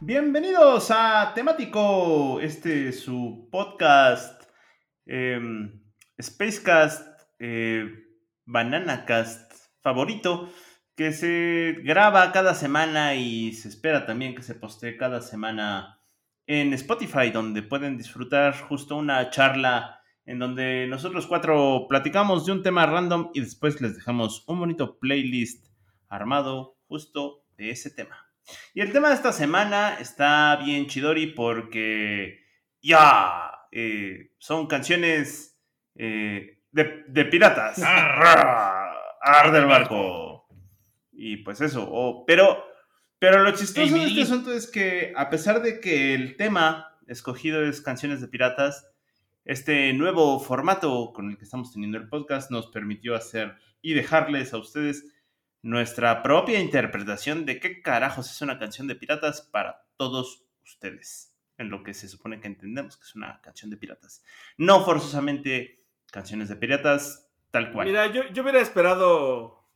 Bienvenidos a Temático, este es su podcast, eh, Spacecast, eh, Bananacast favorito, que se graba cada semana y se espera también que se postee cada semana en Spotify, donde pueden disfrutar justo una charla en donde nosotros cuatro platicamos de un tema random y después les dejamos un bonito playlist armado justo de ese tema. Y el tema de esta semana está bien chidori porque ya eh, son canciones eh, de, de, piratas. Ar del barco. Y pues eso, oh, pero, pero lo chistoso de este asunto es que a pesar de que el tema escogido es canciones de piratas, este nuevo formato con el que estamos teniendo el podcast nos permitió hacer y dejarles a ustedes nuestra propia interpretación de qué carajos es una canción de piratas para todos ustedes, en lo que se supone que entendemos que es una canción de piratas. No forzosamente canciones de piratas, tal cual. Mira, yo, yo hubiera esperado...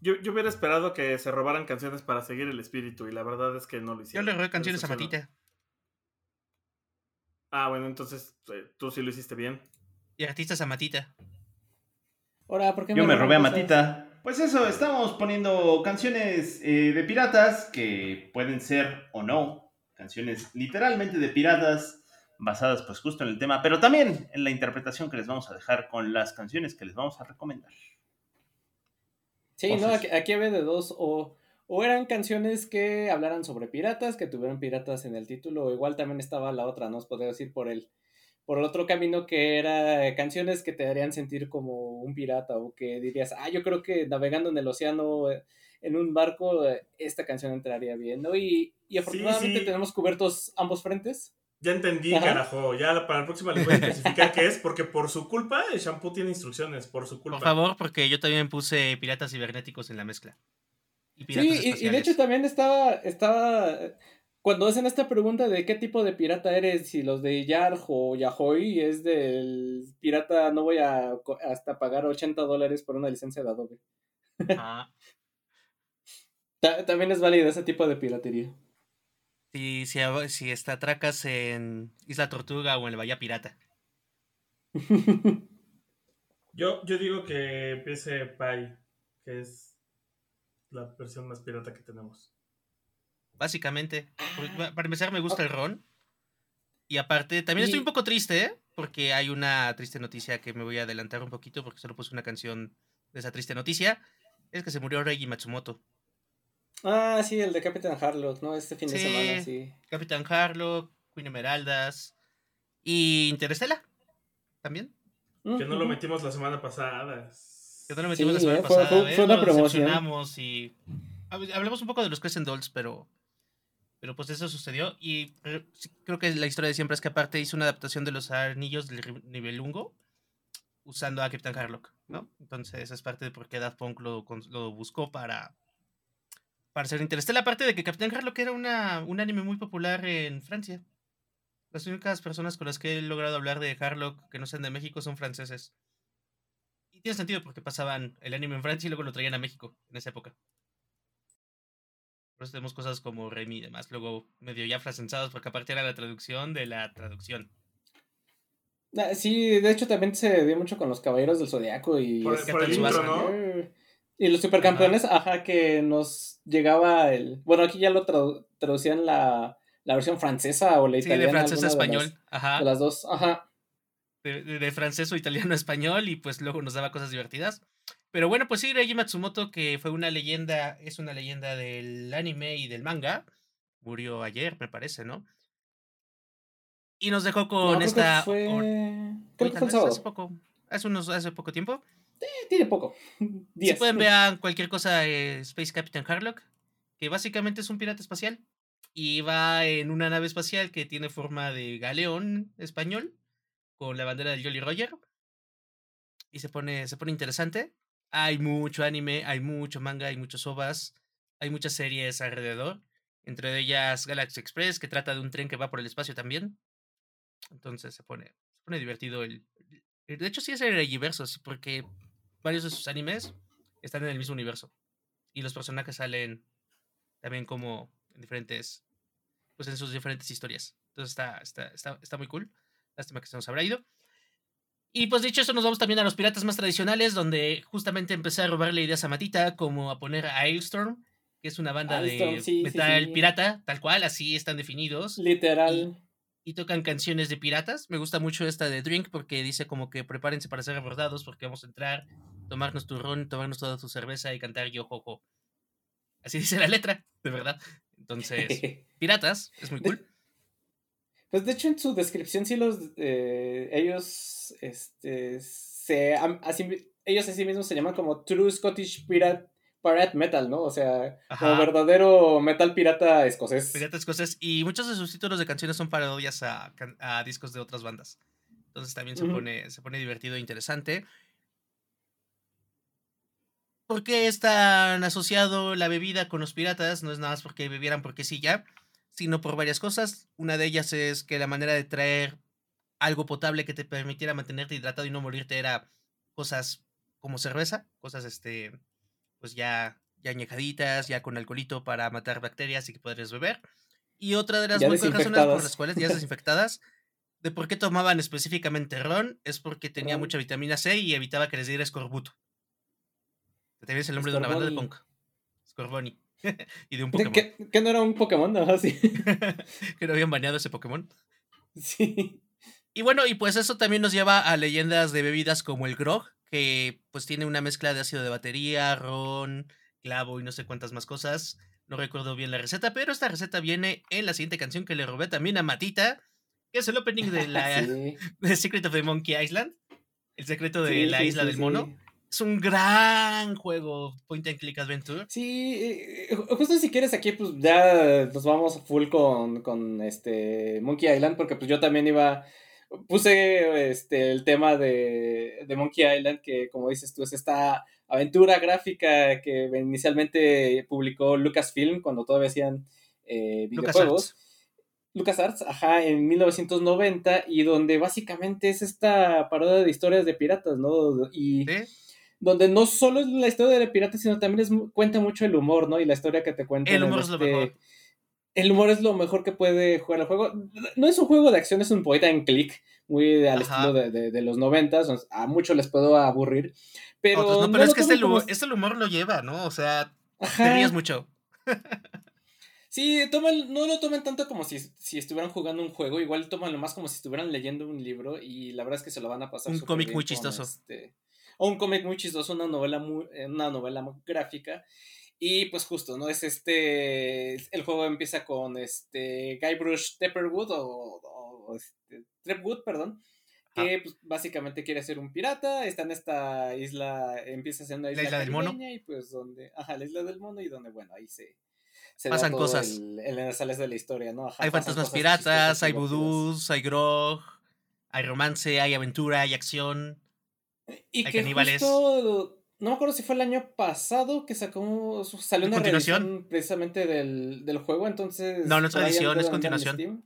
Yo, yo, hubiera esperado que se robaran canciones para seguir el espíritu y la verdad es que no lo hicieron. Yo le robé canciones a Matita. Ah, bueno, entonces eh, tú sí lo hiciste bien. Y artistas a Matita. Ahora, ¿por qué Yo me robé a Matita. Pues eso, estamos poniendo canciones eh, de piratas que pueden ser o no canciones literalmente de piratas basadas pues justo en el tema, pero también en la interpretación que les vamos a dejar con las canciones que les vamos a recomendar. Sí, Entonces, no, aquí, aquí había de dos, o, o eran canciones que hablaran sobre piratas, que tuvieran piratas en el título, o igual también estaba la otra, ¿no? Os podría decir por el por el otro camino que era canciones que te harían sentir como un pirata o que dirías, ah, yo creo que navegando en el océano en un barco, esta canción entraría bien, ¿no? Y, y afortunadamente sí, sí. tenemos cubiertos ambos frentes. Ya entendí, Ajá. carajo. Ya para la próxima les voy a especificar qué es, porque por su culpa el shampoo tiene instrucciones, por su culpa. Por favor, porque yo también puse piratas cibernéticos en la mezcla. Y sí, y, y, de hecho también estaba, estaba cuando hacen esta pregunta de qué tipo de pirata eres, si los de Yarj o Yahoy es del pirata, no voy a hasta pagar 80 dólares por una licencia de Adobe. Ah. También es válido ese tipo de piratería. Si, si, si está atracas en Isla Tortuga o en el Bahía Pirata. yo, yo digo que empiece Pai, que es la versión más pirata que tenemos. Básicamente. Para empezar, me gusta el ron. Y aparte, también estoy un poco triste, ¿eh? Porque hay una triste noticia que me voy a adelantar un poquito porque solo puse una canción de esa triste noticia. Es que se murió Reggie Matsumoto. Ah, sí, el de Capitán Harlock, ¿no? Este fin sí, de semana, sí. Capitán Harlock, Queen Emeraldas y Interestela también. Que no lo metimos la semana pasada. Que no lo metimos sí, la semana eh, pasada. Fue, fue una promoción. Y hablamos un poco de los Crescent Dolls, pero pero pues eso sucedió y creo que la historia de siempre es que aparte hizo una adaptación de los anillos del Nibelungo usando a Captain Harlock, ¿no? Entonces es parte de por qué Daft Punk lo, buscó para, para ser Interstellar. Aparte de que Captain Harlock era una, un anime muy popular en Francia. Las únicas personas con las que he logrado hablar de Harlock que no sean de México son franceses. Y tiene sentido porque pasaban el anime en Francia y luego lo traían a México en esa época. Por eso tenemos cosas como Remy y demás, luego medio ya frasensados, porque aparte era la traducción de la traducción. Ah, sí, de hecho también se dio mucho con los Caballeros del Zodiaco y... Por, por el intro, ¿no? Y los supercampeones, ajá. ajá. que nos llegaba el... Bueno, aquí ya lo tradu traducían la, la versión francesa o la italiana. Sí, de francés a español, de las, ajá. De las dos, ajá. De, de, de, francés o italiano a español y pues luego nos daba cosas divertidas. Pero bueno, pues sí, Reiji Matsumoto, que fue una leyenda, es una leyenda del anime y del manga. Murió ayer, me parece, ¿no? Y nos dejó con no, creo esta. Que fue... Creo que fue el sábado. Hace poco. Hace, unos, hace poco tiempo. Sí, tiene poco. Si sí pueden ver cualquier cosa de Space Captain Harlock, que básicamente es un pirata espacial. y va en una nave espacial que tiene forma de galeón español con la bandera del Jolly Roger. Y se pone, se pone interesante. Hay mucho anime, hay mucho manga, hay muchos ovas, hay muchas series alrededor. Entre ellas Galaxy Express, que trata de un tren que va por el espacio también. Entonces se pone, se pone divertido el. De hecho, sí es el Regiverso, porque varios de sus animes están en el mismo universo. Y los personajes salen también como en diferentes. Pues en sus diferentes historias. Entonces está, está, está, está muy cool. Lástima que se nos habrá ido. Y pues dicho eso, nos vamos también a los piratas más tradicionales, donde justamente empecé a robarle ideas a Matita, como a poner a Ailstorm, que es una banda de metal pirata, tal cual, así están definidos. Literal. Y, tocan canciones de piratas. Me gusta mucho esta de Drink porque dice como que prepárense para ser abordados porque vamos a entrar, tomarnos tu ron, tomarnos toda tu cerveza y cantar yo jojo. Así dice la letra, de verdad. Entonces, piratas, es muy cool. Pues de hecho en su descripción sí los eh, ellos este se así, ellos a sí mismos se llaman como True Scottish Pirate Pirate Metal, ¿no? O sea, como verdadero metal pirata escocés. Pirata escocés y muchos de sus títulos de canciones son parodias a, a discos de otras bandas. Entonces también se pone se pone divertido e interesante. ¿Por qué están asociado la bebida con los piratas? No es nada más porque bebieran porque sí ya sino por varias cosas. Una de ellas es que la manera de traer algo potable que te permitiera mantenerte hidratado y no morirte era cosas como cerveza, cosas este, pues ya, ya añejaditas, ya con alcoholito para matar bacterias y que podrías beber. Y otra de las muchas razones por las cuales ya desinfectadas, de por qué tomaban específicamente ron, es porque tenía mucha vitamina C y evitaba que les diera escorbuto. Te ves el nombre de una banda de punk. Scorboni. y de un Pokémon. ¿Que, no era un Pokémon? ¿no? Sí. que no habían baneado ese Pokémon. Sí. Y bueno, y pues eso también nos lleva a leyendas de bebidas como el Grog, que pues tiene una mezcla de ácido de batería, ron, clavo y no sé cuántas más cosas. No recuerdo bien la receta, pero esta receta viene en la siguiente canción que le robé también a Matita, que es el opening de la Secret of the Monkey Island, el secreto de la isla del mono. Es un gran juego, Point and Click Adventure. Sí, eh, eh, justo si quieres aquí, pues ya nos vamos full con, con este Monkey Island, porque pues yo también iba, puse este el tema de, de Monkey Island, que como dices tú, es esta aventura gráfica que inicialmente publicó Lucasfilm cuando todavía hacían eh, videojuegos. LucasArts, ajá, en 1990, y donde básicamente es esta parodia de historias de piratas, ¿no? Y donde no solo es la historia de piratas, sino también es, cuenta mucho el humor, ¿no? Y la historia que te cuenta. El humor es lo este mejor. El humor es lo mejor que puede jugar el juego. No es un juego de acción, es un poeta en click, muy al estilo de, los noventas. A muchos les puedo aburrir. Pero, no, pero es que este, este, humor lo lleva, ¿no? O sea, te ríes mucho. Sí, no lo tomen tanto como si, si, estuvieran jugando un juego, igual lo más como si estuvieran leyendo un libro y la verdad es que se lo van a pasar. Un cómic muy chistoso. Este, o un cómic muy chistoso, una novela, muy, eh, una novela gráfica. Y pues justo, ¿no? Es este, el juego empieza con este Guybrush Tepperwood o, este, Trepwood, perdón, que pues, básicamente quiere ser un pirata, está en esta isla, empieza siendo una isla, la isla del mono. y pues donde, ajá, la isla del mono y donde, bueno, ahí se, pasan cosas. El, el sales de la historia, ¿no? hay fantasmas piratas, hay vudús, hay grog, hay romance, hay aventura, hay acción. Y que justo, no me acuerdo si fue el año pasado que sacó, salió una reedición precisamente del, del, juego, entonces... No, no es reedición, es continuación.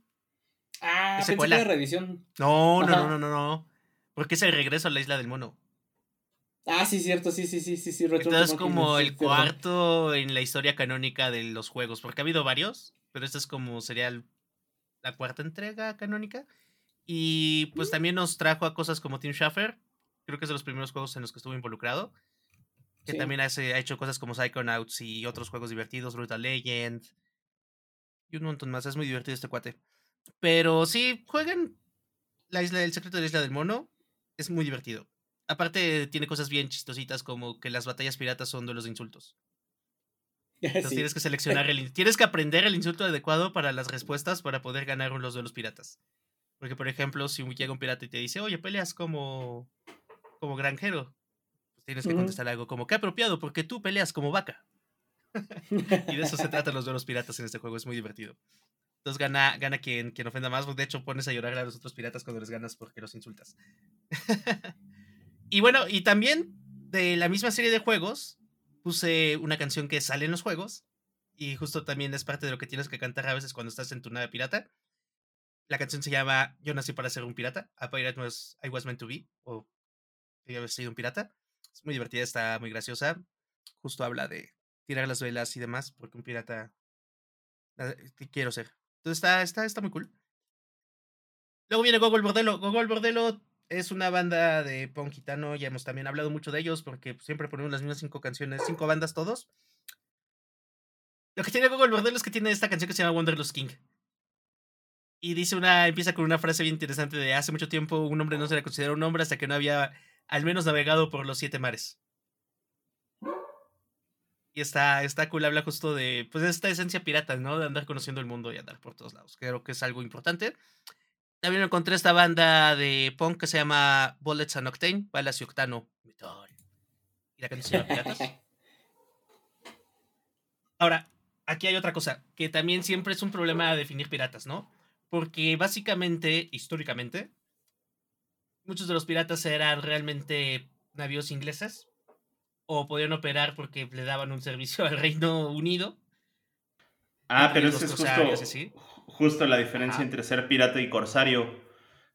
Ah, pensé que era reedición. No, no, no, no, no, no. Porque es el regreso a la isla del mono. Ah, sí, cierto, sí, sí, sí, sí, sí. Entonces es como el cuarto en la historia canónica de los juegos, porque ha habido varios, pero esta es como sería la cuarta entrega canónica. Y pues mm. también nos trajo a cosas como Tim Schafer, creo que es de los primeros juegos en los que estuvo involucrado. Que también hace, ha hecho cosas como Psychonauts y otros juegos divertidos, Brutal Legend. Y un montón más. Es muy divertido este cuate. Pero sí, jueguen la isla, el secreto de la isla del mono. Es muy divertido. Aparte, tiene cosas bien chistositas como que las batallas piratas son duelos de insultos. Entonces tienes que seleccionar el. Tienes que aprender el insulto adecuado para las respuestas para poder ganar los duelos piratas. Porque, por ejemplo, si llega un pirata y te dice, oye, peleas como como granjero, pues tienes que contestar algo como, qué apropiado, porque tú peleas como vaca. y de eso se trata los duelos piratas en este juego, es muy divertido. Entonces gana, gana quien, quien ofenda más. De hecho, pones a llorar a los otros piratas cuando les ganas porque los insultas. y bueno, y también de la misma serie de juegos, puse una canción que sale en los juegos. Y justo también es parte de lo que tienes que cantar a veces cuando estás en tu nave pirata. La canción se llama Yo nací para ser un pirata. A pirate was, I was meant to be. O yo haber sido un pirata. Es muy divertida, está muy graciosa. Justo habla de tirar las velas y demás, porque un pirata quiero ser. Entonces está, está, está muy cool. Luego viene Gogol Bordelo. Gogol Bordelo es una banda de punk gitano. Ya hemos también hablado mucho de ellos porque siempre ponemos las mismas cinco canciones, cinco bandas todos. Lo que tiene Gogol Bordelo es que tiene esta canción que se llama Wanderlust King. Y dice una, empieza con una frase bien interesante de hace mucho tiempo un hombre no se le considera un hombre hasta que no había al menos navegado por los siete mares. Y está, está cool, habla justo de pues esta esencia pirata, ¿no? De andar conociendo el mundo y andar por todos lados. Creo que es algo importante. También encontré esta banda de punk que se llama Bullets and Octane, balas y octano, Y la canción se llama Piratas. Ahora, aquí hay otra cosa, que también siempre es un problema definir piratas, ¿no? Porque básicamente, históricamente, muchos de los piratas eran realmente navíos ingleses o podían operar porque le daban un servicio al Reino Unido. Ah, pero eso es justo, justo la diferencia entre ser pirata y corsario.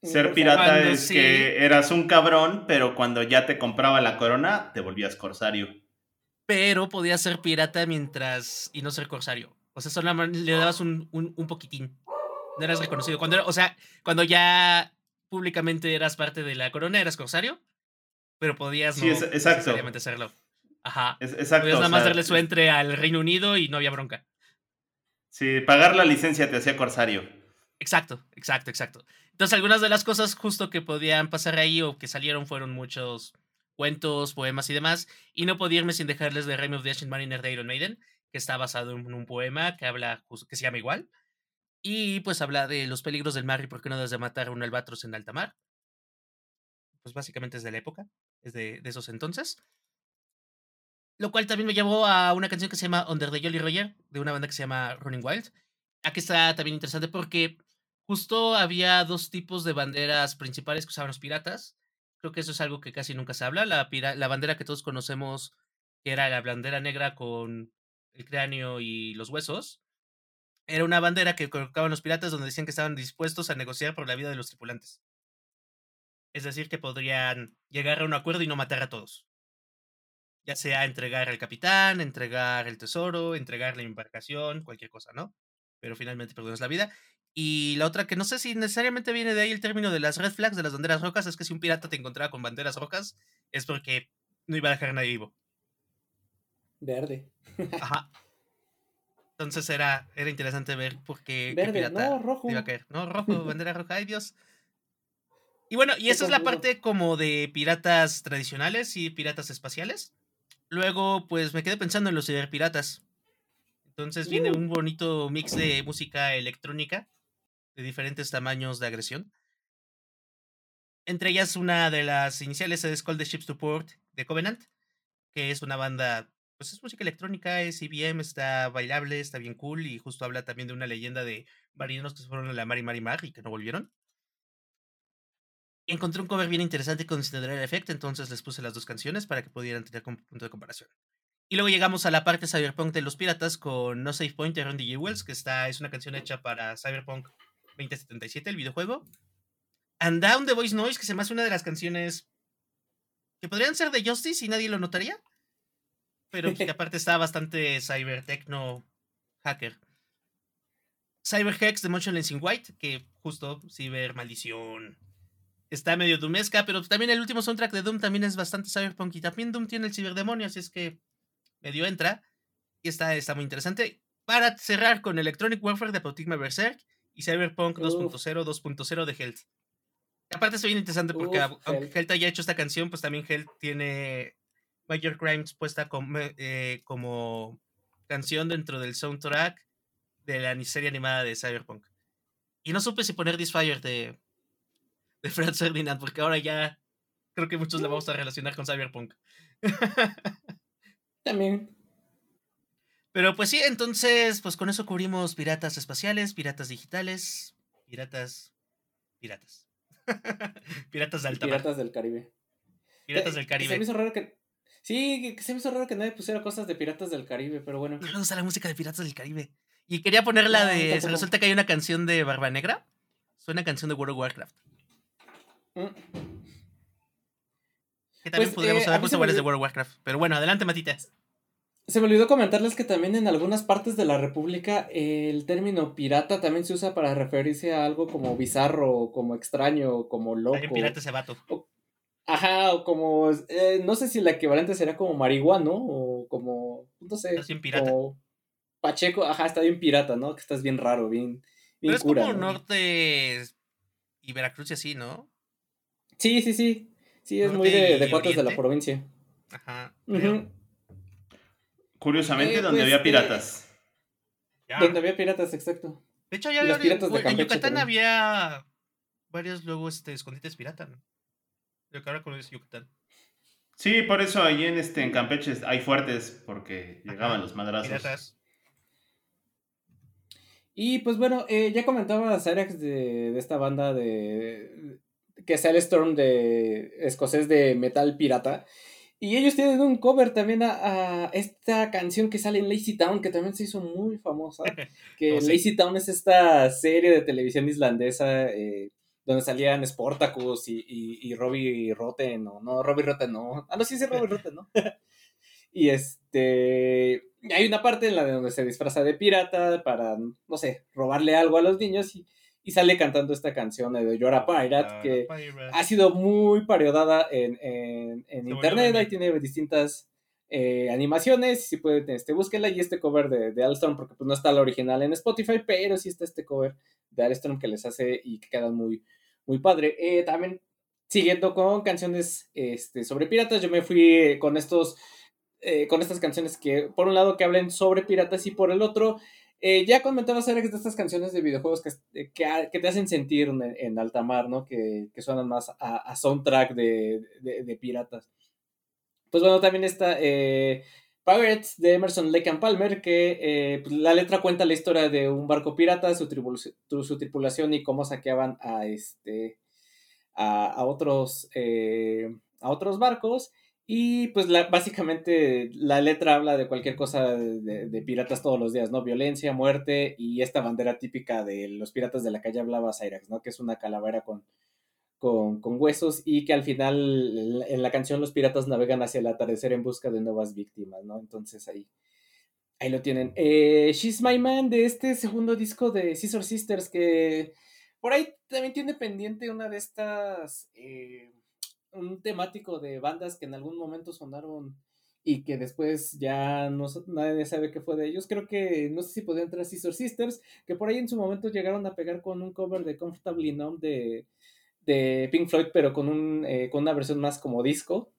Ser pirata es que eras un cabrón, pero cuando ya te compraba la corona, te volvías corsario. Pero podías ser pirata mientras. y no ser corsario. O sea, solo le dabas un, un, poquitín. No eras reconocido. Cuando o sea, cuando ya públicamente eras parte de la corona, eras corsario. Pero podías no necesariamente serlo. Ajá. exacto. nada más darle su entre al Reino Unido y no había bronca. Sí, pagar la licencia te hacía corsario. Exacto, exacto, exacto. Entonces, algunas de las cosas justo que podían pasar ahí o que salieron fueron muchos cuentos, poemas y demás. Y no podía irme sin dejarles de Rime of the Ancient Mariner de Iron Maiden, que está basado en un poema que habla, que se llama igual. Y pues habla de los peligros del mar y por qué no desde matar a un albatros en alta mar. Pues básicamente es de la época, es de, de esos entonces. Lo cual también me llevó a una canción que se llama Under the Jolly Roger, de una banda que se llama Running Wild. Aquí está también interesante porque justo había dos tipos de banderas principales que usaban los piratas. Creo que eso es algo que casi nunca se habla. La, la bandera que todos conocemos, que era la bandera negra con el cráneo y los huesos, era una bandera que colocaban los piratas donde decían que estaban dispuestos a negociar por la vida de los tripulantes. Es decir, que podrían llegar a un acuerdo y no matar a todos ya sea entregar al capitán, entregar el tesoro, entregar la embarcación, cualquier cosa, ¿no? Pero finalmente perdemos la vida. Y la otra que no sé si necesariamente viene de ahí el término de las red flags, de las banderas rojas, es que si un pirata te encontraba con banderas rojas, es porque no iba a dejar a nadie vivo. Verde. Ajá. Entonces era, era interesante ver por qué, Verde, pirata no, rojo. iba a caer. No, rojo, bandera roja, ay Dios. Y bueno, y esa es la parte como de piratas tradicionales y piratas espaciales. Luego, pues me quedé pensando en los ciberpiratas. Entonces viene uh. un bonito mix de música electrónica de diferentes tamaños de agresión. Entre ellas, una de las iniciales es Call the Ships to Port de Covenant, que es una banda, pues es música electrónica, es IBM, está bailable, está bien cool y justo habla también de una leyenda de marineros que se fueron a la mar y mar y mar y que no volvieron encontré un cover bien interesante con Cinderella Effect, entonces les puse las dos canciones para que pudieran tener un punto de comparación. Y luego llegamos a la parte cyberpunk de los piratas con No Safe Point de Randy Jewels, que está, es una canción hecha para Cyberpunk 2077, el videojuego. And Down the Voice Noise, que se me hace una de las canciones que podrían ser de Justice y nadie lo notaría. Pero que aparte está bastante cybertechno hacker. Cyber Hex de Motionless in White, que justo ciber maldición, está medio doomesca, pero también el último soundtrack de Doom también es bastante cyberpunk y también Doom tiene el ciberdemonio, así es que medio entra y está, está muy interesante. Para cerrar con Electronic Warfare de Potigma Berserk y Cyberpunk 2.0, 2.0 de Health. Aparte es bien interesante porque aunque Health haya hecho esta canción, pues también Health tiene Major Crimes puesta como, eh, como canción dentro del soundtrack de la serie animada de Cyberpunk. Y no supe si poner Disfire de, de Franz Ferdinand, porque ahora ya creo que muchos la vamos a relacionar con Cyberpunk. También. Pero pues sí, entonces, pues con eso cubrimos piratas espaciales, piratas digitales, piratas. Piratas. piratas de alta Piratas del Caribe. Piratas del Caribe. Se me hizo raro que. Sí, se me hizo raro que nadie pusiera cosas de Piratas del Caribe, pero bueno. No me gusta la música de Piratas del Caribe. Y quería poner la de. Se resulta que hay una canción de Barba Negra. Suena canción de World of Warcraft. Mm. Que también pues, podríamos eh, haber puesto de World of Warcraft. Pero bueno, adelante, Matita. Se me olvidó comentarles que también en algunas partes de la República el término pirata también se usa para referirse a algo como bizarro, como extraño, como loco. Hay pirata ese vato. Ajá, o como, eh, no sé si la equivalente sería como marihuano o como, no sé. Estás bien pirata. Pacheco, ajá, está bien pirata, ¿no? Que estás bien raro, bien, bien Pero es como norte y Veracruz y así, ¿no? Sí, sí, sí. Sí, es muy de, de de la provincia. Ajá. Curiosamente, eh, donde pues, había eh, piratas. Donde había piratas, exacto. De hecho, ya había, en Yucatán había varios luego este, escondites pirata, ¿no? Lo que ahora conoces Yucatán. Sí, por eso ahí en este en Campeche hay fuertes porque llegaban los madrazos. Piratas. Y pues bueno, eh, ya comentaba Cyrax de, de, esta banda de que es el Storm de escocés de metal pirata. Y ellos tienen un cover también a, esta canción que sale en Lazy Town, que también se hizo muy famosa. Que oh, Lazy Town es esta serie de televisión islandesa eh, donde salían Sportacus y, y, Robbie Rotten, o no, Robbie Rotten no. Ah, no, sí, sí, Robbie Rotten, ¿no? y este. Hay una parte en la de donde se disfraza de pirata para, no sé, robarle algo a los niños y y sale cantando esta canción de Yora Pirate, que ha sido muy parodiada en, en, internet, ahí tiene distintas eh, animaciones, si pueden, este, búsquenla, y este cover de, de porque pues no está la original en Spotify, pero sí está este cover de Alstorm que les hace y que quedan muy, muy padre. Eh, también siguiendo con canciones este, sobre piratas, yo me fui con estos... Eh, con estas canciones que por un lado que hablen sobre piratas y por el otro eh, ya comentabas, Alex, de estas canciones de videojuegos que, eh, que, te hacen sentir en, alta mar, ¿no? Que, suenan más a, soundtrack de, piratas. Pues bueno, también está eh, Pirates de Emerson Lake and Palmer, que pues, la letra cuenta la historia de un barco pirata, su, su tripulación y cómo saqueaban a, este, a, otros, a otros barcos. Y pues la, básicamente la letra habla de cualquier cosa de, piratas todos los días, ¿no? Violencia, muerte y esta bandera típica de los piratas de la calle hablaba Cyrax, ¿no? Que es una calavera con, con, huesos y que al final en la canción los piratas navegan hacia el atardecer en busca de nuevas víctimas, ¿no? Entonces ahí, ahí lo tienen. Eh, She's My Man de este segundo disco de Scissor Sisters que por ahí también tiene pendiente una de estas... Eh, un temático de bandas que en algún momento sonaron y que después ya no nadie sabe qué fue de ellos. Creo que no sé si podían entrar Sister Sisters, que por ahí en su momento llegaron a pegar con un cover de Comfortably Numb de, de Pink Floyd, pero con, un, eh, con una versión más como disco.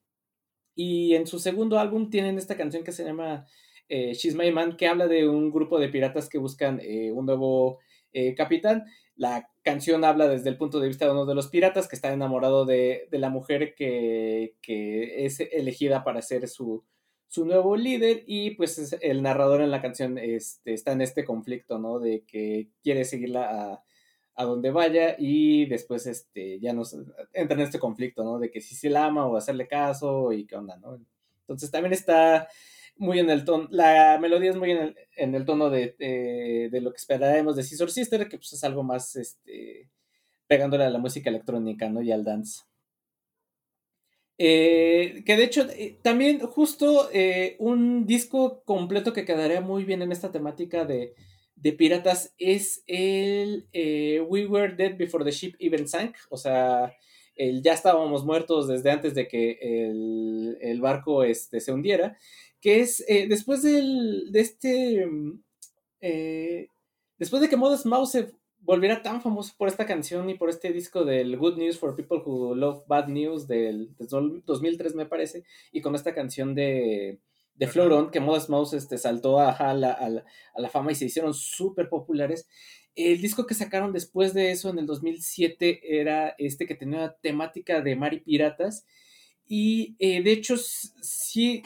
Y en su segundo álbum tienen esta canción que se llama eh, She's My Man, que habla de un grupo de piratas que buscan eh, un nuevo capitán. La canción habla desde el punto de vista de uno de los piratas que está enamorado de, la mujer que, es elegida para ser su, nuevo líder y pues el narrador en la canción este, está en este conflicto, ¿no? De que quiere seguirla a, donde vaya y después este, ya nos entra en este conflicto, ¿no? De que si se la ama o hacerle caso y qué onda, ¿no? Entonces también está muy en el tono, la melodía es muy en el, tono de, de, lo que esperábamos de Scissor Sister, que pues es algo más este, pegándole a la música electrónica, ¿no? Y al dance. Eh, que de hecho, eh, también justo eh, un disco completo que quedaría muy bien en esta temática de, de piratas es el We Were Dead Before the Ship Even Sank, o sea, el ya estábamos muertos desde antes de que el, el barco este, se hundiera que es eh, después del, de este, mm, eh, después de que Modest Mouse se volviera tan famoso por esta canción y por este disco del Good News for People Who Love Bad News del, 2003 me parece, y con esta canción de, de Floron, que Modest Mouse este, saltó a, la, a, la, fama y se hicieron súper populares. El disco que sacaron después de eso en el 2007 era este que tenía temática de mar y piratas. Y eh, de hecho, sí,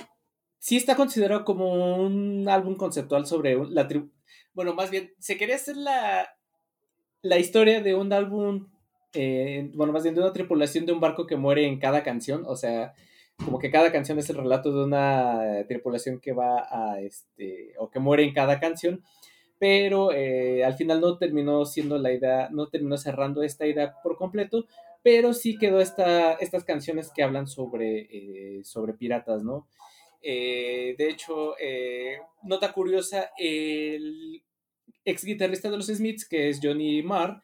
sí está considerado como un álbum conceptual sobre la tribu. Bueno, más bien, se quería hacer la, la historia de un álbum, eh, bueno, más bien de una tripulación de un barco que muere en cada canción, o sea, como que cada canción es el relato de una tripulación que va a, este, o que muere en cada canción, pero eh, al final no terminó siendo la idea, no terminó cerrando esta idea por completo, pero sí quedó esta, estas canciones que hablan sobre, eh, sobre piratas, ¿no? de hecho, nota curiosa, el ex guitarrista de los Smiths, que es Johnny Marr,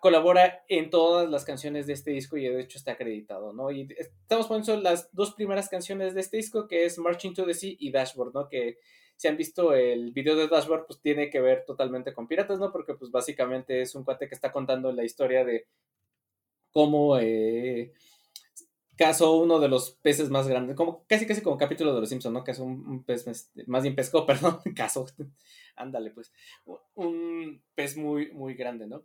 colabora en todas las canciones de este disco y de hecho está acreditado, ¿no? Y estamos poniendo las dos primeras canciones de este disco, que es Marching to the Sea y Dashboard, ¿no? Que si han visto el video de Dashboard, pues tiene que ver totalmente con piratas, ¿no? Porque pues básicamente es un cuate que está contando la historia de cómo eh, cazó uno de los peces más grandes, como casi casi como capítulo de los Simpsons, ¿no? Que es un, pez, este, más bien pescó, perdón, caso, ándale pues, un pez muy, muy grande, ¿no?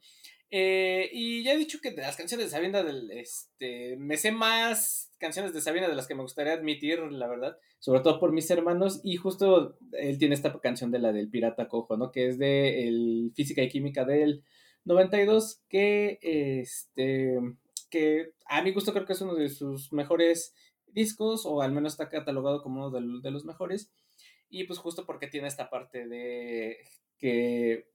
Eh, y ya he dicho que de las canciones de Sabina, del, este, me sé más canciones de Sabina de las que me gustaría admitir, la verdad, sobre todo por mis hermanos, y justo él tiene esta canción de la del Pirata Cojo, ¿no? Que es de el Física y Química del 92, que, este que a mi gusto creo que es uno de sus mejores discos, o al menos está catalogado como uno de, los mejores. Y pues justo porque tiene esta parte de que,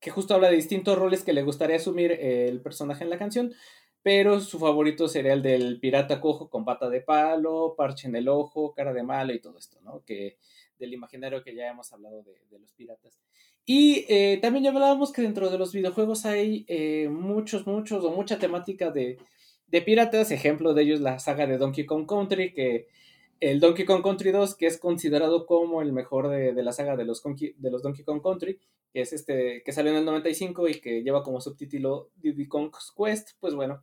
que justo habla de distintos roles que le gustaría asumir el personaje en la canción, pero su favorito sería el del pirata cojo con pata de palo, parche en el ojo, cara de malo y todo esto, ¿no? Que del imaginario que ya hemos hablado de, los piratas. Y eh, también ya hablábamos que dentro de los videojuegos hay eh, muchos, muchos o mucha temática de, de piratas. Ejemplo de ellos la saga de Donkey Kong Country, que el Donkey Kong Country 2, que es considerado como el mejor de, la saga de de los Donkey Kong Country, que es este que salió en el 95 y que lleva como subtítulo Diddy Kong's Quest, pues bueno,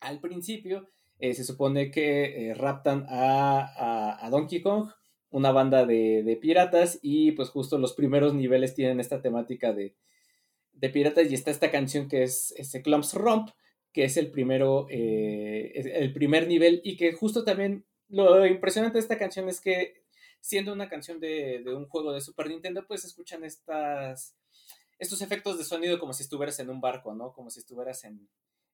al principio eh, se supone que eh, raptan a, Donkey Kong, una banda de, piratas, y pues justo los primeros niveles tienen esta temática de, de piratas y está esta canción que es ese Clumps Romp, que es el primero, eh, el primer nivel y que justo también lo impresionante de esta canción es que siendo una canción de, un juego de Super Nintendo, pues escuchan estas, estos efectos de sonido como si estuvieras en un barco, ¿no? Como si estuvieras en,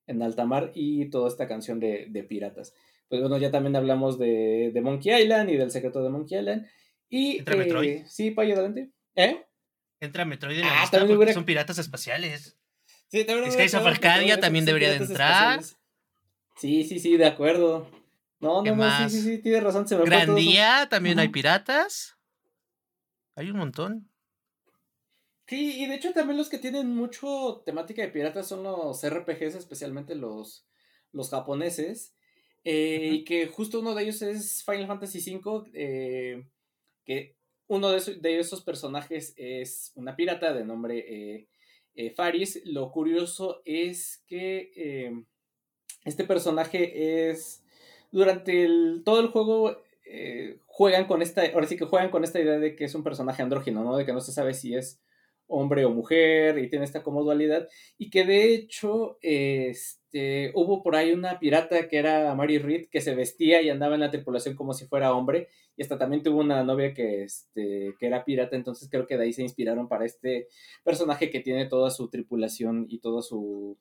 en alta mar y toda esta canción de, piratas. Pues bueno, ya también hablamos de, Monkey Island y del secreto de Monkey Island. Y, ¿Entra Metroid? Eh, sí, para adelante. ¿Eh? Entra Metroid en la ah, porque son piratas espaciales. Sí, of Arcadia también debería de entrar. Sí, sí, sí, de acuerdo. No, no, no, sí, sí, sí, tienes razón. Se me Grandía, también hay piratas. Hay un montón. Sí, y de hecho también los que tienen mucho temática de piratas son los RPGs, especialmente los, los japoneses. Eh, y que justo uno de ellos es Final Fantasy V, eh, que uno de, esos, de, esos personajes es una pirata de nombre eh, eh, Faris, lo curioso es que este personaje es, durante todo el juego, eh, juegan con esta, ahora sí que juegan con esta idea de que es un personaje andrógino, ¿no? De que no se sabe si es hombre o mujer y tiene esta como dualidad. Y que de hecho este, hubo por ahí una pirata que era Mary Reed que se vestía y andaba en la tripulación como si fuera hombre. Y hasta también tuvo una novia este, que era pirata. Entonces creo que de ahí se inspiraron para este personaje que tiene toda su tripulación y toda su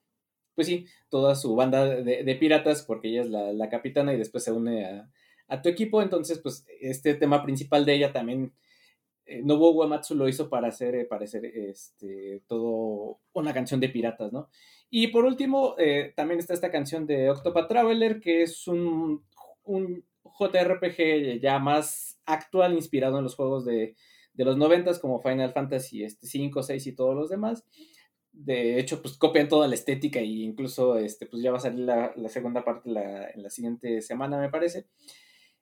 pues sí, toda su banda de, piratas porque ella es la, capitana y después se une a, tu equipo entonces pues este tema principal de ella también eh, Nobuo Uematsu lo hizo para hacer eh, este, todo una canción de piratas, ¿no? Y por último, eh, también está esta canción de Octopath Traveler, que es un, un JRPG ya más actual, inspirado en los juegos de, de los noventas, como Final Fantasy este, 5, 6 y todos los demás. De hecho, pues copian toda la estética e incluso este, pues ya va a salir la, segunda parte en la siguiente semana, me parece.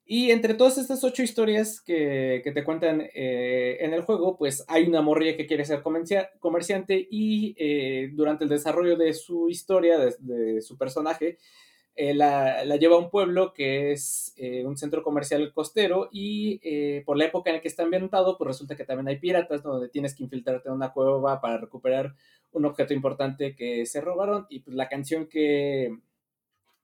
Y entre todas estas ocho historias que, te cuentan eh, en el juego, pues hay una morrilla que quiere ser comerciante y eh, durante el desarrollo de su historia, de, su personaje, eh, la, lleva a un pueblo que es un centro comercial costero y por la época en la que está ambientado, pues resulta que también hay piratas donde tienes que infiltrarte en una cueva para recuperar un objeto importante que se robaron y pues la canción que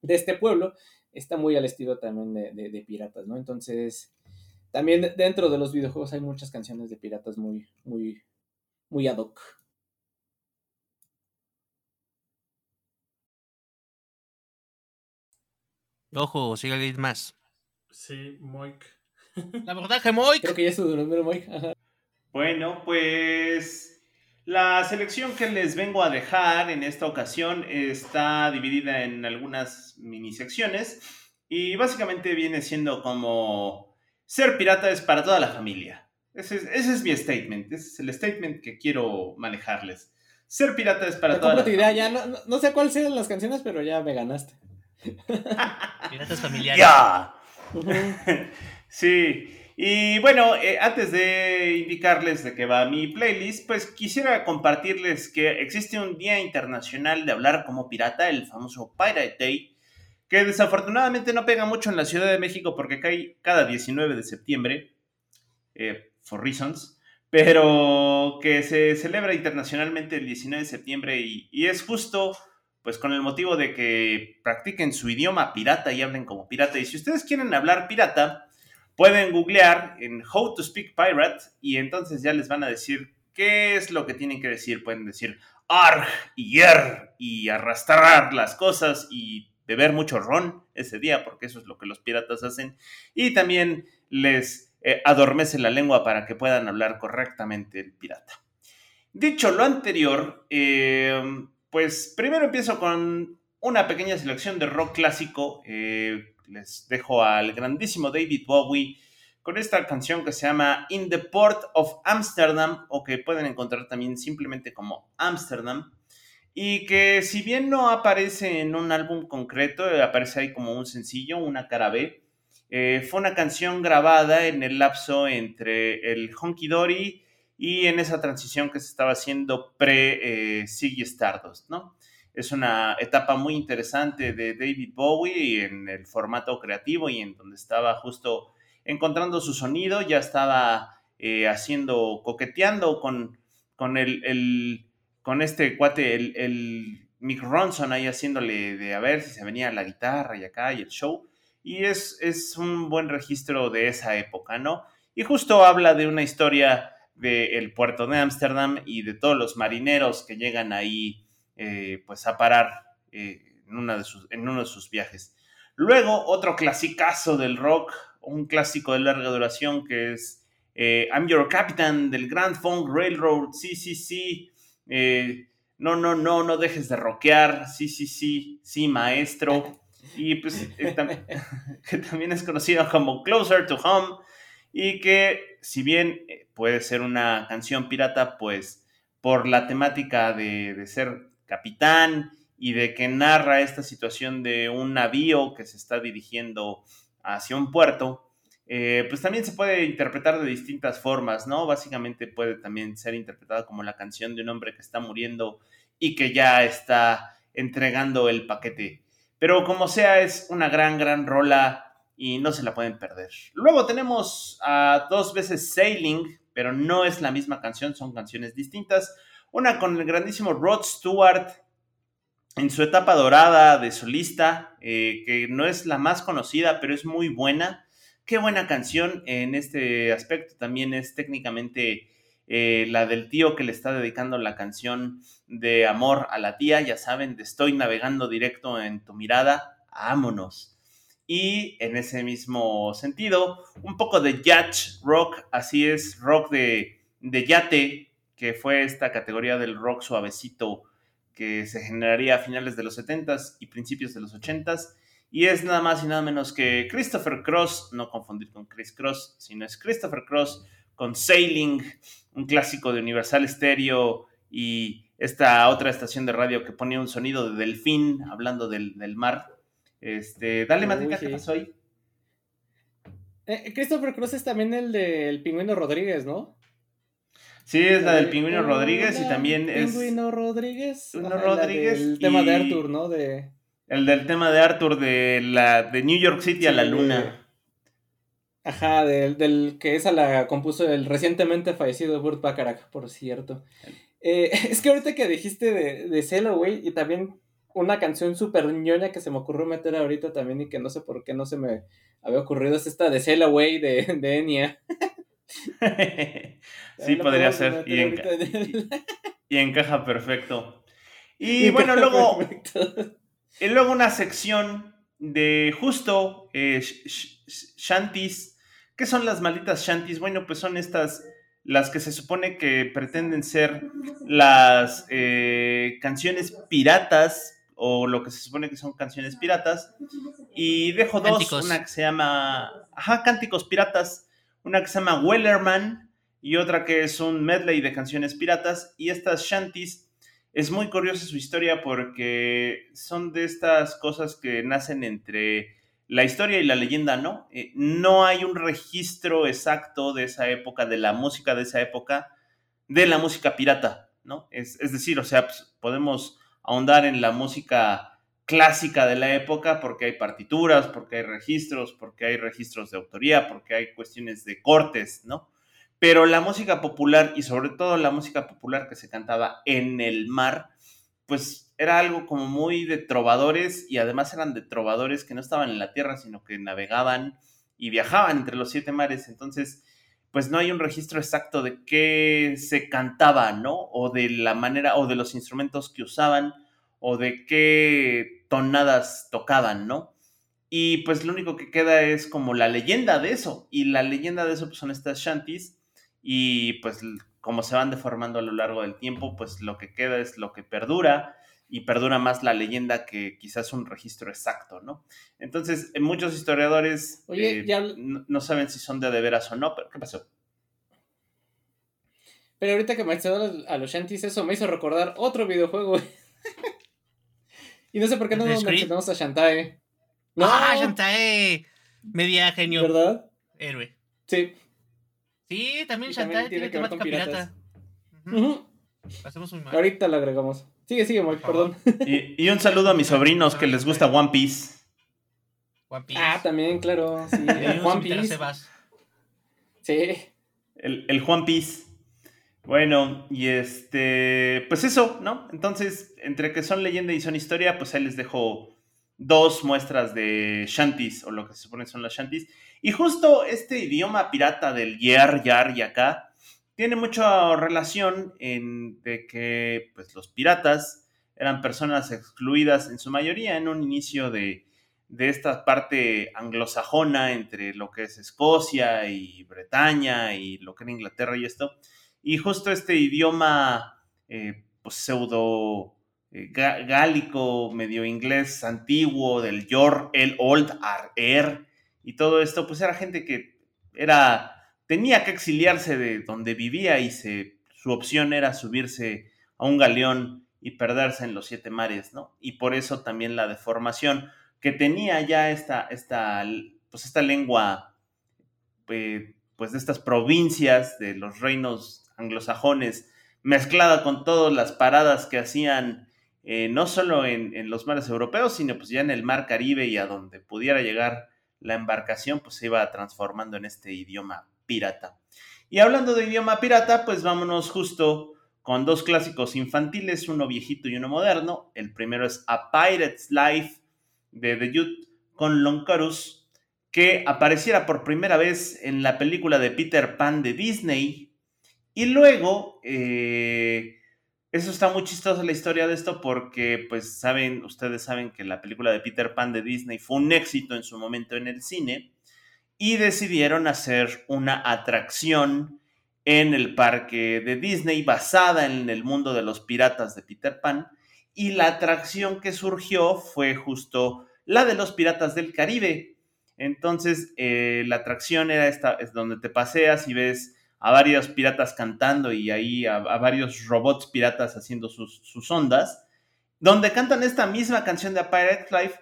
de este pueblo está muy al estilo también de, piratas, ¿no? Entonces, también dentro de los videojuegos hay muchas canciones de piratas muy, muy, muy ad hoc. Ojo, sigue alguien más. Sí, Moik. La abordaje Moik. Creo que ya es su nombre Moik. Bueno, pues la selección que les vengo a dejar en esta ocasión está dividida en algunas mini secciones y básicamente viene siendo como ser pirata es para toda la familia. Ese es, mi statement, ese es el statement que quiero manejarles. Ser pirata es para toda la familia. Ya no, no, sé cuáles eran las canciones, pero ya me ganaste. Piratas familiares. Ya. sí. Y bueno, eh, antes de indicarles de qué va mi playlist, pues quisiera compartirles que existe un Día Internacional de Hablar como Pirata, el famoso Pirate Day, que desafortunadamente no pega mucho en la Ciudad de México porque cae cada 19 de septiembre, eh, for reasons, pero que se celebra internacionalmente el 19 de septiembre y, y es justo pues con el motivo de que practiquen su idioma pirata y hablen como pirata. Y si ustedes quieren hablar pirata, pueden googlear en How to Speak Pirate y entonces ya les van a decir qué es lo que tienen que decir. Pueden decir arg y yer y arrastrar las cosas y beber mucho ron ese día, porque eso es lo que los piratas hacen. Y también les eh, adormece la lengua para que puedan hablar correctamente el pirata. Dicho lo anterior, eh, pues primero empiezo con una pequeña selección de rock clásico. Eh, les dejo al grandísimo David Bowie con esta canción que se llama In the Port of Amsterdam o que pueden encontrar también simplemente como Amsterdam y que si bien no aparece en un álbum concreto, aparece ahí como un sencillo, una cara B, eh, fue una canción grabada en el lapso entre el Honky Dory y en esa transición que se estaba haciendo pre eh, Stardust, ¿no? Es una etapa muy interesante de David Bowie en el formato creativo y en donde estaba justo encontrando su sonido, ya estaba eh, haciendo, coqueteando con, con, el, con este cuate, el, Mick Ronson ahí haciéndole de a ver si se venía la guitarra y acá y el show. Y es, es un buen registro de esa época, ¿no? Y justo habla de una historia del puerto de Ámsterdam y de todos los marineros que llegan ahí eh, pues a parar eh, en, una de sus, en uno de sus viajes. Luego, otro clasicazo del rock, un clásico de larga duración que es eh, I'm Your Captain del Grand Funk Railroad, sí, sí, sí, no, no, no, no dejes de rockear, sí, sí, sí, sí, maestro. Y pues que también es conocido como Closer to Home y que si bien puede ser una canción pirata, pues por la temática de, ser capitán y de que narra esta situación de un navío que se está dirigiendo hacia un puerto, eh, pues también se puede interpretar de distintas formas, ¿no? Básicamente puede también ser interpretada como la canción de un hombre que está muriendo y que ya está entregando el paquete. Pero como sea, es una gran, gran rola y no se la pueden perder. Luego tenemos a dos veces Sailing, pero no es la misma canción, son canciones distintas. Una con el grandísimo Rod Stewart en su etapa dorada de solista, eh, que no es la más conocida, pero es muy buena. Qué buena canción en este aspecto. También es técnicamente eh, la del tío que le está dedicando la canción de amor a la tía. Ya saben, estoy navegando directo en tu mirada. Vámonos. Y en ese mismo sentido, un poco de yacht rock, así es, rock de, de yate, que fue esta categoría del rock suavecito que se generaría a finales de los 70s y principios de los 80s. Y es nada más y nada menos que Christopher Cross, no confundir con Chris Cross, sino es Christopher Cross con Sailing, un clásico de Universal Stereo y esta otra estación de radio que ponía un sonido de delfín hablando del, del mar. Este, dale, Matrica, ¿qué pasó ahí? Eh, Christopher Cross es también el del Pingüino Rodríguez, ¿no? Sí, es la del Pingüino Rodríguez y también es. Pingüino Rodríguez. Pingüino Rodríguez. El tema de Arthur, ¿no? De... El del tema de Arthur de la de New York City a la luna. Ajá, del, del, que esa la compuso el recientemente fallecido Burt Bacharach, por cierto. Eh, es que ahorita que dijiste de, de Celo, güey, y también una canción súper ñoña que se me ocurrió meter ahorita también y que no sé por qué no se me había ocurrido es esta de Sail Away de, de Enya. sí, podría ser. Y, encaja perfecto. Y, bueno, luego. Y luego una sección de justo eh, shanties. ¿Qué son las malditas shanties? Bueno, pues son estas, las que se supone que pretenden ser las eh, canciones piratas o lo que se supone que son canciones piratas. Y dejo dos, una que se llama, ajá, Cánticos Piratas, una que se llama Wellerman y otra que es un medley de canciones piratas. Y estas shanties, es muy curiosa su historia porque son de estas cosas que nacen entre la historia y la leyenda, ¿no? Eh, no hay un registro exacto de esa época, de la música de esa época, de la música pirata, ¿no? Es, decir, o sea, pues, podemos ahondar en la música clásica de la época porque hay partituras, porque hay registros, porque hay registros de autoría, porque hay cuestiones de cortes, ¿no? Pero la música popular y sobre todo la música popular que se cantaba en el mar, pues era algo como muy de trovadores y además eran de trovadores que no estaban en la tierra, sino que navegaban y viajaban entre los siete mares. Entonces, pues no hay un registro exacto de qué se cantaba, ¿no? O de la manera, o de los instrumentos que usaban, o de qué tonadas tocaban, ¿no? Y pues lo único que queda es como la leyenda de eso. Y la leyenda de eso pues, son estas shanties. Y pues como se van deformando a lo largo del tiempo, pues lo que queda es lo que perdura y perdura más la leyenda que quizás un registro exacto, ¿no? Entonces, muchos historiadores eh, no, saben si son de de veras o no, pero ¿qué pasó? Pero ahorita que me a los Shanties, eso me hizo recordar otro videojuego. y no sé por qué no nos mencionamos a Shantae. ¡No! ¡Ah, Shantae! Media genio. ¿Verdad? Héroe. Sí. Sí, también Shantae tiene, temática pirata. Pasemos muy mal. Ahorita lo agregamos. Sigue, sigue, Mike, perdón. Y, un saludo a mis sobrinos que les gusta One Piece. One Piece. Ah, también, claro. Sí, el One Piece. Sí. El, el Juan Piece. Bueno, y este, pues eso, ¿no? Entonces, entre que son leyenda y son historia, pues ahí les dejo dos muestras de shanties, o lo que se supone son las shanties. Y justo este idioma pirata del yer, yar y acá, tiene mucha relación en de que pues, los piratas eran personas excluidas en su mayoría en un inicio de, esta parte anglosajona entre lo que es Escocia y Bretaña y lo que era Inglaterra y esto. Y justo este idioma eh, pues, pseudo eh, gálico, medio inglés antiguo, del Yor, el Old Ar, y todo esto, pues era gente que era tenía que exiliarse de donde vivía y se, su opción era subirse a un galeón y perderse en los siete mares, ¿no? Y por eso también la deformación que tenía ya esta, esta, pues esta lengua, eh, pues de estas provincias de los reinos anglosajones, mezclada con todas las paradas que hacían, eh, no solo en, los mares europeos, sino pues ya en el mar Caribe y a donde pudiera llegar la embarcación, pues se iba transformando en este idioma pirata. Y hablando de idioma pirata, pues vámonos justo con dos clásicos infantiles, uno viejito y uno moderno. El primero es A Pirate's Life de The Youth con Loncarus, que apareciera por primera vez en la película de Peter Pan de Disney. Y luego, eh, eso está muy chistoso la historia de esto porque, pues, saben, ustedes saben que la película de Peter Pan de Disney fue un éxito en su momento en el cine y decidieron hacer una atracción en el parque de Disney basada en el mundo de los piratas de Peter Pan. Y la atracción que surgió fue justo la de los piratas del Caribe. Entonces, eh, la atracción era esta, es donde te paseas y ves a varios piratas cantando y ahí a, varios robots piratas haciendo sus, sus, ondas, donde cantan esta misma canción de A Pirate's Life,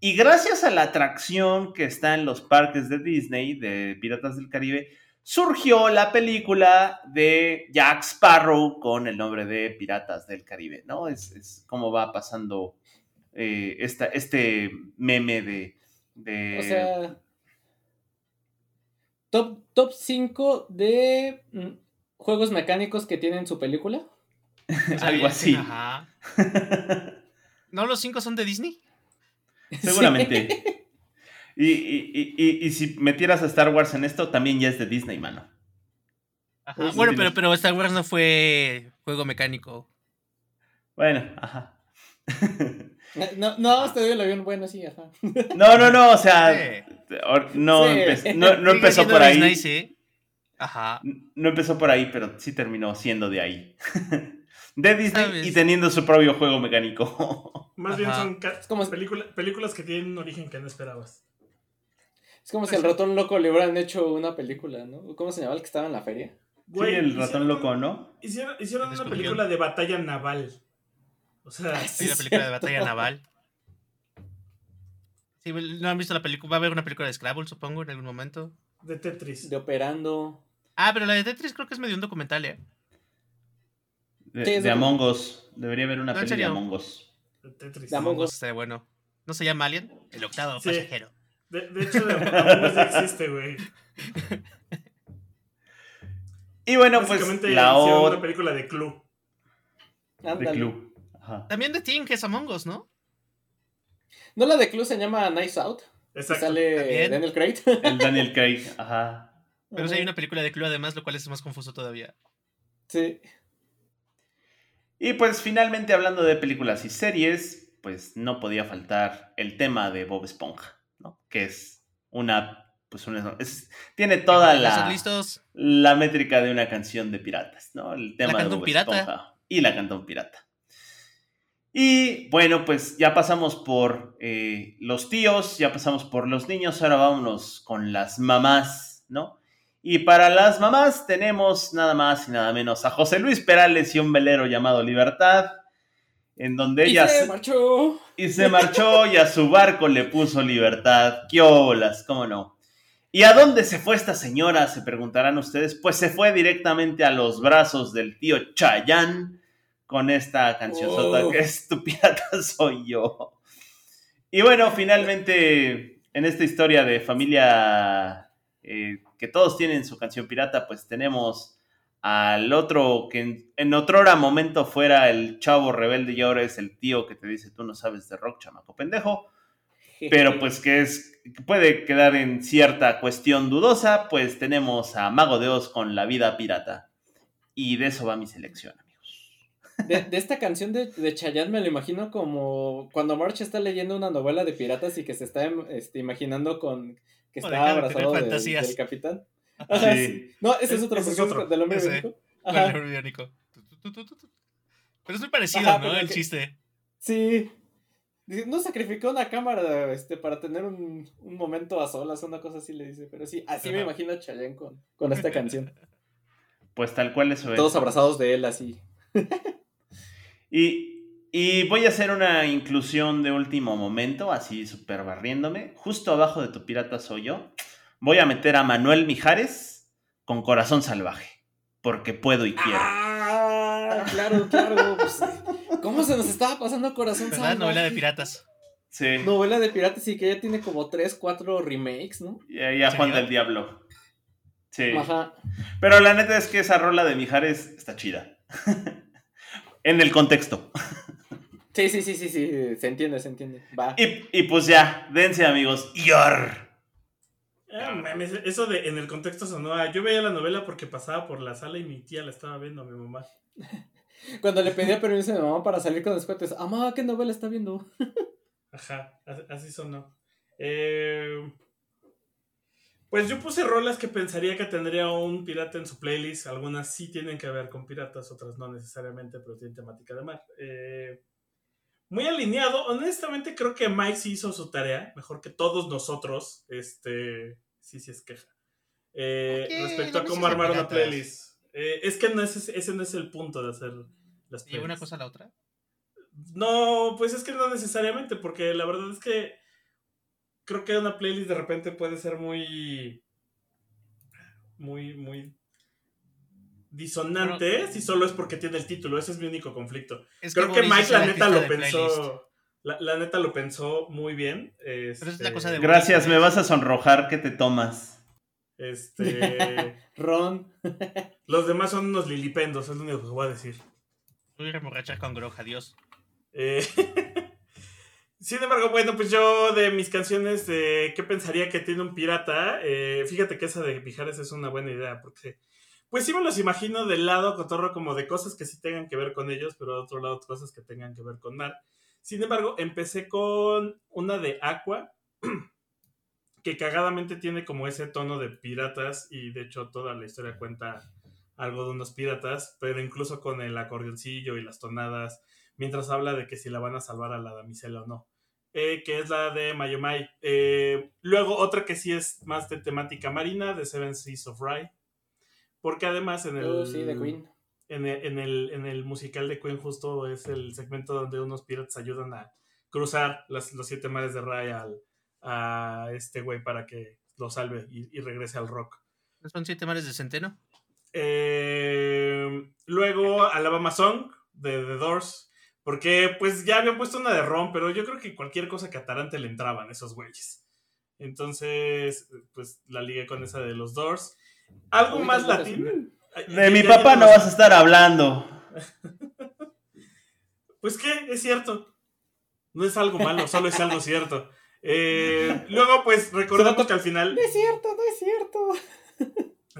y gracias a la atracción que está en los parques de Disney, de Piratas del Caribe, surgió la película de Jack Sparrow con el nombre de Piratas del Caribe, ¿no? Es, como va pasando eh, este meme de, O sea, top, top 5 de mm, juegos mecánicos que tienen su película. Algo así. ¿No los cinco son de Disney? Seguramente. Y, y, y, y, si metieras a Star Wars en esto, también ya es de Disney, mano. Ajá. Bueno, pero, pero Star Wars no fue juego mecánico. Bueno, ajá. No, no, usted el avión bueno, sí, ajá. No, no, no, o sea, no, no, empezó por ahí. ¿sí? Ajá. No empezó por ahí, pero sí terminó siendo de ahí. De Disney y teniendo su propio juego mecánico. Más bien son como... películas que tienen un origen que no esperabas. Es como si el ratón loco le hubieran hecho una película, ¿no? ¿Cómo se llamaba el que estaba en la feria? sí, el ratón loco, ¿no? Hicieron, hicieron una película de batalla naval. O sea, sí, una película de batalla naval. Sí, ¿no han visto la película? Va a haber una película de Scrabble, supongo, en algún momento. De Tetris. De Operando. Ah, pero la de Tetris creo que es medio un documental, ¿eh? De, Among Us. Debería haber una película de Among Us. De Tetris. De Among Us bueno. ¿No se llama Alien? El octavo pasajero. De, hecho, de Among Us ya existe, güey. Y bueno, pues la otra película de Club. De Club. También de Team, que es Among Us, ¿no? ¿No la de Clue se llama Nice Out? Exacto. Sale Daniel Craig. El Daniel Craig, ajá. Pero si hay una película de Clue además, lo cual es más confuso todavía. Sí. Y pues finalmente hablando de películas y series, pues no podía faltar el tema de Bob Esponja, ¿no? Que es una, pues una, es, tiene toda la, listos? la métrica de una canción de piratas, ¿no? El tema de Bob Esponja. Y la cantó un pirata. Y bueno, pues ya pasamos por eh, los tíos, ya pasamos por los niños, ahora vámonos con las mamás, ¿no? Y para las mamás tenemos nada más y nada menos a José Luis Perales y un velero llamado Libertad, en donde ella se marchó. Y se marchó y a su barco le puso libertad. ¡Qué olas! ¿Cómo no? ¿Y a dónde se fue esta señora? Se preguntarán ustedes. Pues se fue directamente a los brazos del tío Chayán con esta canción oh. que es Tu pirata soy yo. Y bueno, finalmente en esta historia de familia eh, que todos tienen su canción pirata, pues tenemos al otro que en, en otro hora momento fuera el chavo rebelde y ahora es el tío que te dice tú no sabes de rock, chamaco pendejo. Pero pues que es puede quedar en cierta cuestión dudosa, pues tenemos a Mago de Oz con La vida pirata. Y de eso va mi selección. De, esta canción de, de Chayanne me lo imagino como cuando March está leyendo una novela de piratas y que se está este, imaginando con que está abrazado del capitán. No, ese es otro, ese es otro. del hombre biónico. El hombre biónico. Pero es muy parecido, ¿no? El chiste. Sí. No sacrificó una cámara este, para tener un, un, momento a solas, una cosa así le dice. Pero sí, así me imagino a Chayanne con, con esta canción. Pues tal cual eso es. Todos abrazados de él así. Y, voy a hacer una inclusión de último momento, así súper barriéndome. Justo abajo de tu pirata soy yo. Voy a meter a Manuel Mijares con Corazón Salvaje. Porque puedo y quiero. Ah, claro, claro. Pues, ¿Cómo se nos estaba pasando Corazón Salvaje? Novela de piratas. Sí. Novela de piratas y que ya tiene como 3, 4 remakes, ¿no? Y a Juan del Diablo. Sí. Ajá. Pero la neta es que esa rola de Mijares está chida. en el contexto. Sí, sí, sí, sí, sí, se entiende, se entiende. Va. Y, pues ya, dense amigos. ¡Yor! Ah, eso de en el contexto sonó Yo veía la novela porque pasaba por la sala y mi tía la estaba viendo a mi mamá. Cuando le pedía permiso a mi mamá para salir con descuentos, mamá, ¿qué novela está viendo? Ajá, así sonó. Eh, pues yo puse rolas que pensaría que tendría un pirata en su playlist. Algunas sí tienen que ver con piratas, otras no necesariamente, pero tienen temática de mar. Eh, muy alineado. Honestamente, creo que Mike sí hizo su tarea, mejor que todos nosotros. Este, sí, sí es queja. Eh, respecto a cómo armar una playlist. Eh, es que no es, ese no es el punto de hacer las playlists. ¿Y una cosa a la otra? No, pues es que no necesariamente, porque la verdad es que creo que una playlist de repente puede ser muy. Muy, muy disonante si solo es porque tiene el título. Ese es mi único conflicto. creo que, Mike, la neta, lo pensó. La, neta lo pensó muy bien. Este, Gracias, me vas a sonrojar que te tomas. Este. Ron. los demás son unos lilipendos, es lo único que voy a decir. Voy a remorrachar con Groj, adiós. Eh, Sin embargo, bueno, pues yo de mis canciones de ¿Qué pensaría que tiene un pirata? Eh, fíjate que esa de Pijares es una buena idea, porque pues sí me los imagino del lado cotorro como de cosas que sí tengan que ver con ellos, pero de otro lado cosas que tengan que ver con mar. Sin embargo, empecé con una de Aqua, que cagadamente tiene como ese tono de piratas y de hecho toda la historia cuenta algo de unos piratas, pero incluso con el acordeoncillo y las tonadas, mientras habla de que si la van a salvar a la damisela o no. Eh, que es la de Mayomai. Eh, luego otra que sí es más de temática marina, de Seven Seas of Rye. Porque además en el... Oh, sí, de Queen. En el, en, el, en el musical de Queen justo es el segmento donde unos piratas ayudan a cruzar los siete mares de Rye al, a este güey para que lo salve y, regrese al rock. ¿Son siete mares de centeno? Eh, luego Alabama Song de The Doors. Porque pues ya habían puesto una de Ron, pero yo creo que cualquier cosa que Atarante le entraban esos güeyes. Entonces, pues la ligué con esa de los Doors. Algo más latino. De mi papá no vas a estar hablando. pues qué, es cierto. No es algo malo, solo es algo cierto. Eh, luego, pues, recordamos que al final. No es cierto, no es cierto.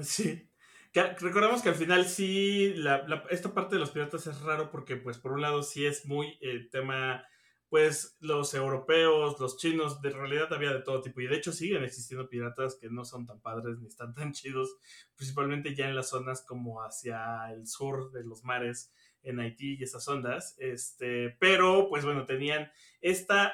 Sí. Recordamos que al final sí, esta parte de los piratas es raro porque, pues, por un lado sí es muy eh, tema, pues, los europeos, los chinos, de realidad había de todo tipo. Y de hecho siguen existiendo piratas que no son tan padres ni están tan chidos, principalmente ya en las zonas como hacia el sur de los mares, en Haití y esas ondas. Este, pero, pues bueno, tenían esta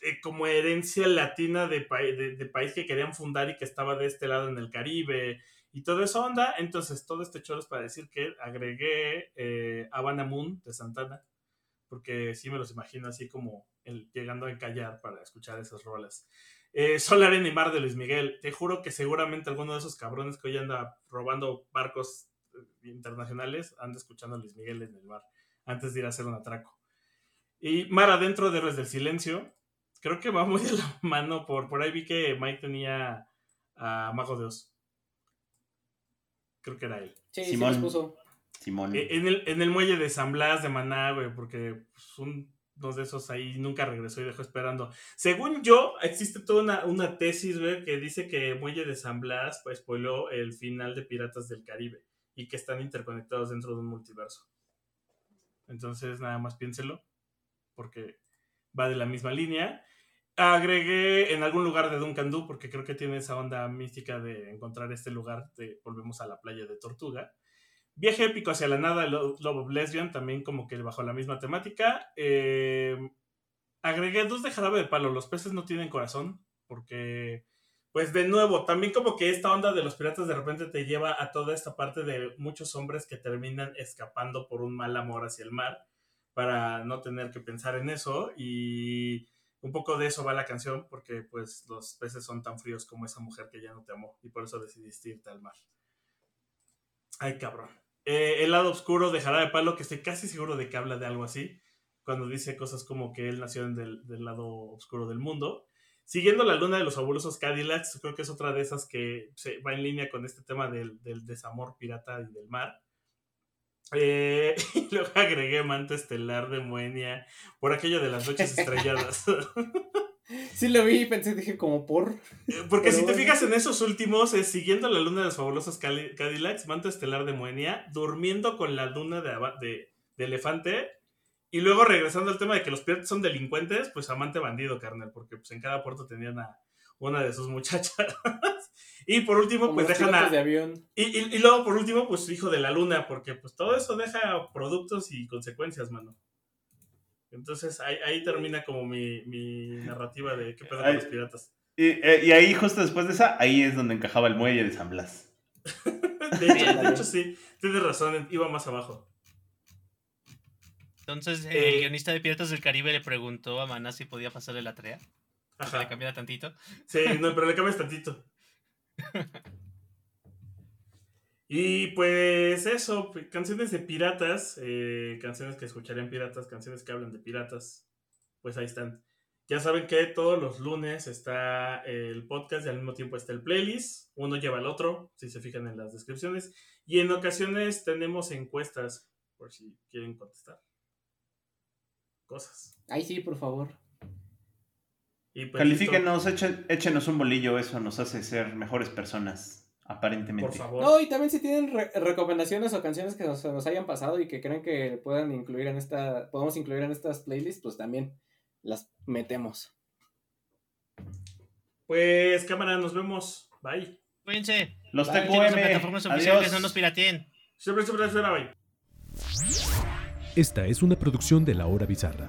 eh, como herencia latina de, de, país que querían fundar y que estaba de este lado en el Caribe y toda esa onda. Entonces, todo este choro es para decir que agregué eh, de Santana, porque sí me los imagino así como el, llegando a encallar para escuchar esas rolas. Eh, Solar en y Mar de Luis Miguel. Te juro que seguramente alguno de esos cabrones que hoy anda robando barcos eh, internacionales anda escuchando a Luis Miguel en el mar antes de ir a hacer un atraco. Y Mar Adentro de Héroes del Silencio, creo que va muy de la mano. Por, por ahí vi que Mike tenía a Mago de Oz. Creo que era él. Sí, Simón. Sí puso. Simón. E, en el, en el muelle de San Blas de Maná, güey, porque pues, uno de esos ahí nunca regresó y dejó esperando. Según yo, existe toda una, una tesis, güey, que dice que Muelle de San Blas pues, spoiló el final de Piratas del Caribe y que están interconectados dentro de un multiverso. Entonces, nada más piénselo, porque va de la misma línea. Agregué en algún lugar de Duncan Du, porque creo que tiene esa onda mística de encontrar este lugar, de, volvemos a la playa de Tortuga. Viaje épico hacia la nada, Love of Lesbian, también como que bajo la misma temática. Eh, agregué dos de jarabe de palo, los peces no tienen corazón, porque, pues de nuevo, también como que esta onda de los piratas de repente te lleva a toda esta parte de muchos hombres que terminan escapando por un mal amor hacia el mar, para no tener que pensar en eso y un poco de eso va la canción porque pues los peces son tan fríos como esa mujer que ya no te amó y por eso decidiste irte al mar. Ay, cabrón. Eh, el lado oscuro de Jarabe de Palo, que estoy casi seguro de que habla de algo así, cuando dice cosas como que él nació del, del lado oscuro del mundo. Siguiendo la luna de los fabulosos Cadillacs, creo que es otra de esas que se va en línea con este tema del, del desamor pirata y del mar. Eh, y luego agregué Manto Estelar de Moenia por aquello de las noches estrelladas. Sí lo vi y pensé, dije como por... Eh, porque si te fijas en esos últimos, es siguiendo la luna de los fabulosos Cadillacs, Manto Estelar de Moenia, durmiendo con la luna de, de, de, elefante, y luego regresando al tema de que los piratas son delincuentes, pues amante bandido, carnal, porque pues en cada puerto tenían a una de sus muchachas. y por último, pues dejan a... Y, luego, por último, pues hijo de la luna, porque pues todo eso deja productos y consecuencias, mano. Entonces ahí, termina como mi, narrativa de qué pedo con los piratas. Eh, y, ahí, justo después de esa, ahí es donde encajaba el muelle de San Blas. de, hecho, sí, tienes razón, iba más abajo. Entonces, el eh, guionista de Piratas del Caribe le preguntó a Maná si podía pasarle la tarea. Ajá. le cambiara tantito. Sí, no, pero le cambias tantito. y pues eso, canciones de piratas, eh, canciones que escucharían piratas, canciones que hablan de piratas, pues ahí están. Ya saben que todos los lunes está el podcast y al mismo tiempo está el playlist. Uno lleva al otro, si se fijan en las descripciones. Y en ocasiones tenemos encuestas, por si quieren contestar cosas. Ay, sí, por favor. Pues Califíquenos, échenos un bolillo, eso nos hace ser mejores personas, aparentemente. Por favor. No, y también si tienen recomendaciones o canciones que nos, nos, hayan pasado y que creen que puedan incluir en esta, podemos incluir en estas playlists, pues también las metemos. Pues cámara, nos vemos. Bye. Cuídense. Los TQM. plataformas oficiales, no nos pirateen. Siempre, siempre, siempre, bye. Esta es una producción de La Hora Bizarra.